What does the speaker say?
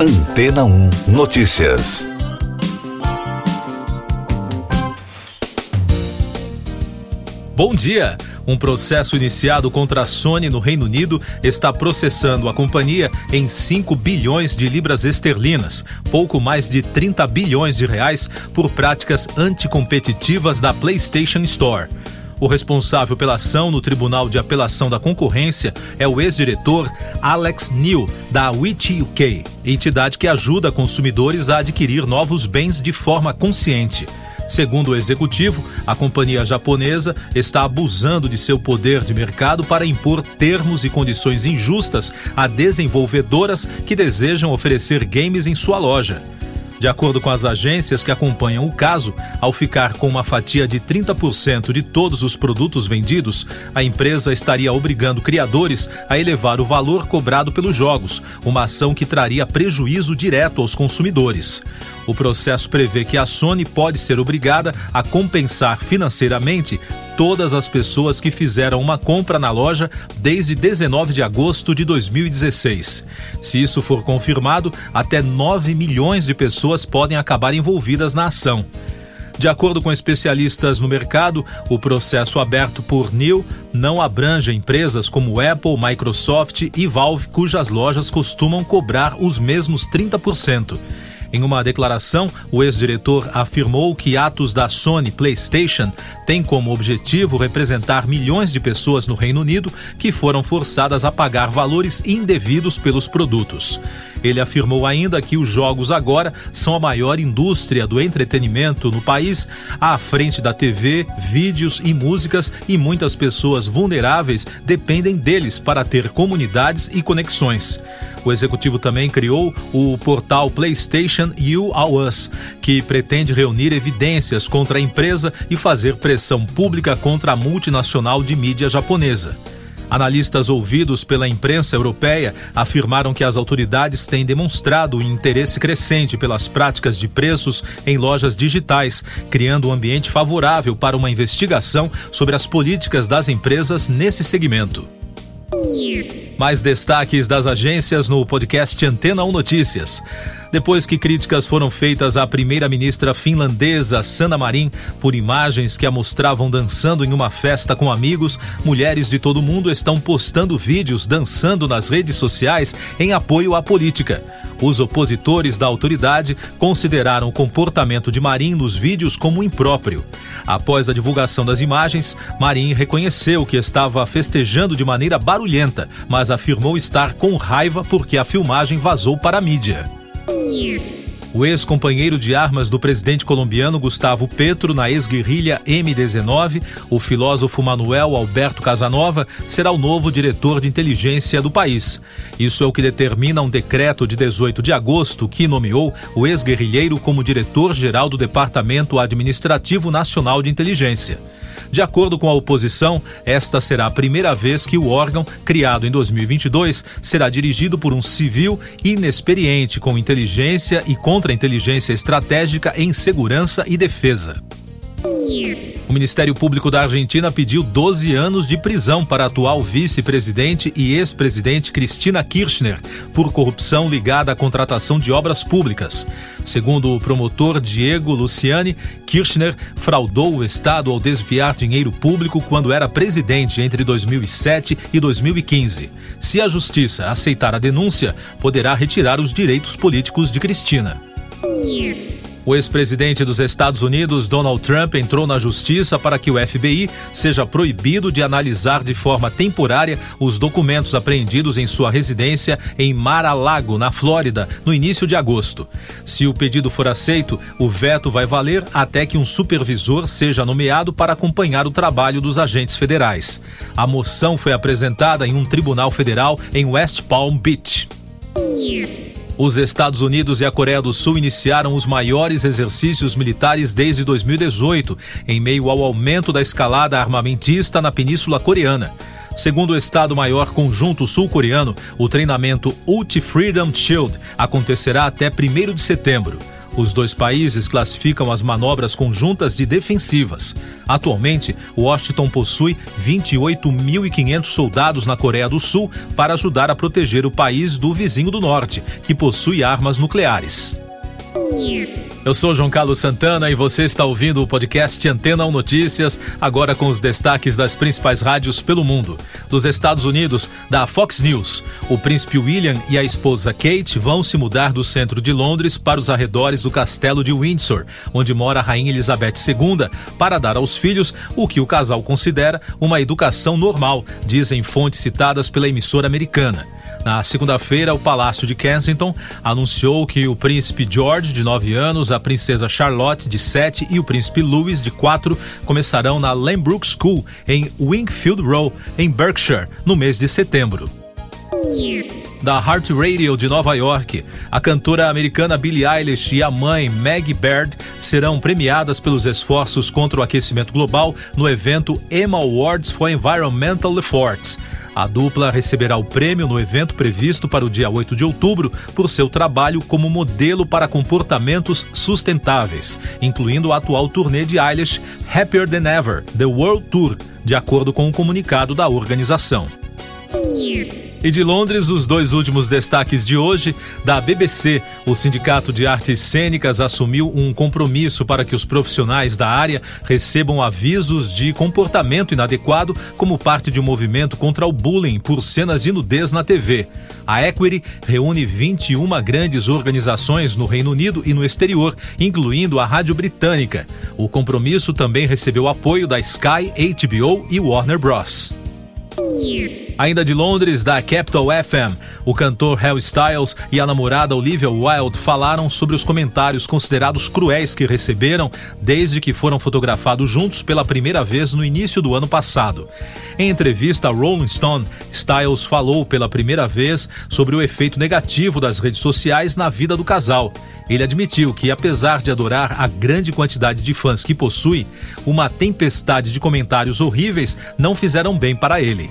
Antena 1 Notícias. Bom dia! Um processo iniciado contra a Sony no Reino Unido está processando a companhia em 5 bilhões de libras esterlinas, pouco mais de 30 bilhões de reais, por práticas anticompetitivas da PlayStation Store. O responsável pela ação no Tribunal de Apelação da Concorrência é o ex-diretor Alex Neil, da Witch UK, entidade que ajuda consumidores a adquirir novos bens de forma consciente. Segundo o executivo, a companhia japonesa está abusando de seu poder de mercado para impor termos e condições injustas a desenvolvedoras que desejam oferecer games em sua loja. De acordo com as agências que acompanham o caso, ao ficar com uma fatia de 30% de todos os produtos vendidos, a empresa estaria obrigando criadores a elevar o valor cobrado pelos jogos, uma ação que traria prejuízo direto aos consumidores. O processo prevê que a Sony pode ser obrigada a compensar financeiramente todas as pessoas que fizeram uma compra na loja desde 19 de agosto de 2016. Se isso for confirmado, até 9 milhões de pessoas podem acabar envolvidas na ação. De acordo com especialistas no mercado, o processo aberto por New não abrange empresas como Apple, Microsoft e Valve, cujas lojas costumam cobrar os mesmos 30%. Em uma declaração, o ex-diretor afirmou que atos da Sony PlayStation têm como objetivo representar milhões de pessoas no Reino Unido que foram forçadas a pagar valores indevidos pelos produtos. Ele afirmou ainda que os jogos agora são a maior indústria do entretenimento no país, à frente da TV, vídeos e músicas, e muitas pessoas vulneráveis dependem deles para ter comunidades e conexões. O executivo também criou o portal PlayStation You All Us, que pretende reunir evidências contra a empresa e fazer pressão pública contra a multinacional de mídia japonesa. Analistas ouvidos pela imprensa europeia afirmaram que as autoridades têm demonstrado um interesse crescente pelas práticas de preços em lojas digitais, criando um ambiente favorável para uma investigação sobre as políticas das empresas nesse segmento. Mais destaques das agências no podcast Antena 1 Notícias. Depois que críticas foram feitas à primeira-ministra finlandesa Sanna Marin por imagens que a mostravam dançando em uma festa com amigos, mulheres de todo mundo estão postando vídeos dançando nas redes sociais em apoio à política. Os opositores da autoridade consideraram o comportamento de Marim nos vídeos como impróprio. Após a divulgação das imagens, Marim reconheceu que estava festejando de maneira barulhenta, mas afirmou estar com raiva porque a filmagem vazou para a mídia. O ex-companheiro de armas do presidente colombiano Gustavo Petro na ex-guerrilha M19, o filósofo Manuel Alberto Casanova, será o novo diretor de inteligência do país. Isso é o que determina um decreto de 18 de agosto que nomeou o ex-guerrilheiro como diretor-geral do Departamento Administrativo Nacional de Inteligência. De acordo com a oposição, esta será a primeira vez que o órgão, criado em 2022, será dirigido por um civil inexperiente com inteligência e contra-inteligência estratégica em segurança e defesa. O Ministério Público da Argentina pediu 12 anos de prisão para a atual vice-presidente e ex-presidente Cristina Kirchner por corrupção ligada à contratação de obras públicas. Segundo o promotor Diego Luciani, Kirchner fraudou o Estado ao desviar dinheiro público quando era presidente entre 2007 e 2015. Se a justiça aceitar a denúncia, poderá retirar os direitos políticos de Cristina. O ex-presidente dos Estados Unidos, Donald Trump, entrou na justiça para que o FBI seja proibido de analisar de forma temporária os documentos apreendidos em sua residência em Mar-a-Lago, na Flórida, no início de agosto. Se o pedido for aceito, o veto vai valer até que um supervisor seja nomeado para acompanhar o trabalho dos agentes federais. A moção foi apresentada em um tribunal federal em West Palm Beach. Os Estados Unidos e a Coreia do Sul iniciaram os maiores exercícios militares desde 2018, em meio ao aumento da escalada armamentista na Península Coreana. Segundo o Estado-Maior Conjunto Sul-Coreano, o treinamento Ulti Freedom Shield acontecerá até 1 de setembro. Os dois países classificam as manobras conjuntas de defensivas. Atualmente, Washington possui 28.500 soldados na Coreia do Sul para ajudar a proteger o país do vizinho do norte, que possui armas nucleares. Eu sou João Carlos Santana e você está ouvindo o podcast Antena 1 Notícias, agora com os destaques das principais rádios pelo mundo. Dos Estados Unidos, da Fox News. O príncipe William e a esposa Kate vão se mudar do centro de Londres para os arredores do castelo de Windsor, onde mora a rainha Elizabeth II, para dar aos filhos o que o casal considera uma educação normal, dizem fontes citadas pela emissora americana. Na segunda-feira, o Palácio de Kensington anunciou que o príncipe George, de 9 anos, a princesa Charlotte, de 7 e o príncipe Louis, de 4, começarão na Lambrook School, em Wingfield Row, em Berkshire, no mês de setembro da Heart Radio de Nova York. A cantora americana Billie Eilish e a mãe Maggie Baird serão premiadas pelos esforços contra o aquecimento global no evento Emma Awards for Environmental Efforts. A dupla receberá o prêmio no evento previsto para o dia 8 de outubro por seu trabalho como modelo para comportamentos sustentáveis, incluindo o atual turnê de Eilish Happier Than Ever, The World Tour, de acordo com o comunicado da organização. E de Londres, os dois últimos destaques de hoje. Da BBC, o Sindicato de Artes Cênicas assumiu um compromisso para que os profissionais da área recebam avisos de comportamento inadequado como parte de um movimento contra o bullying por cenas de nudez na TV. A Equity reúne 21 grandes organizações no Reino Unido e no exterior, incluindo a Rádio Britânica. O compromisso também recebeu apoio da Sky, HBO e Warner Bros. Ainda de Londres, da Capital FM, o cantor Harry Styles e a namorada Olivia Wilde falaram sobre os comentários considerados cruéis que receberam desde que foram fotografados juntos pela primeira vez no início do ano passado. Em entrevista a Rolling Stone, Styles falou pela primeira vez sobre o efeito negativo das redes sociais na vida do casal. Ele admitiu que, apesar de adorar a grande quantidade de fãs que possui, uma tempestade de comentários horríveis não fizeram bem para ele.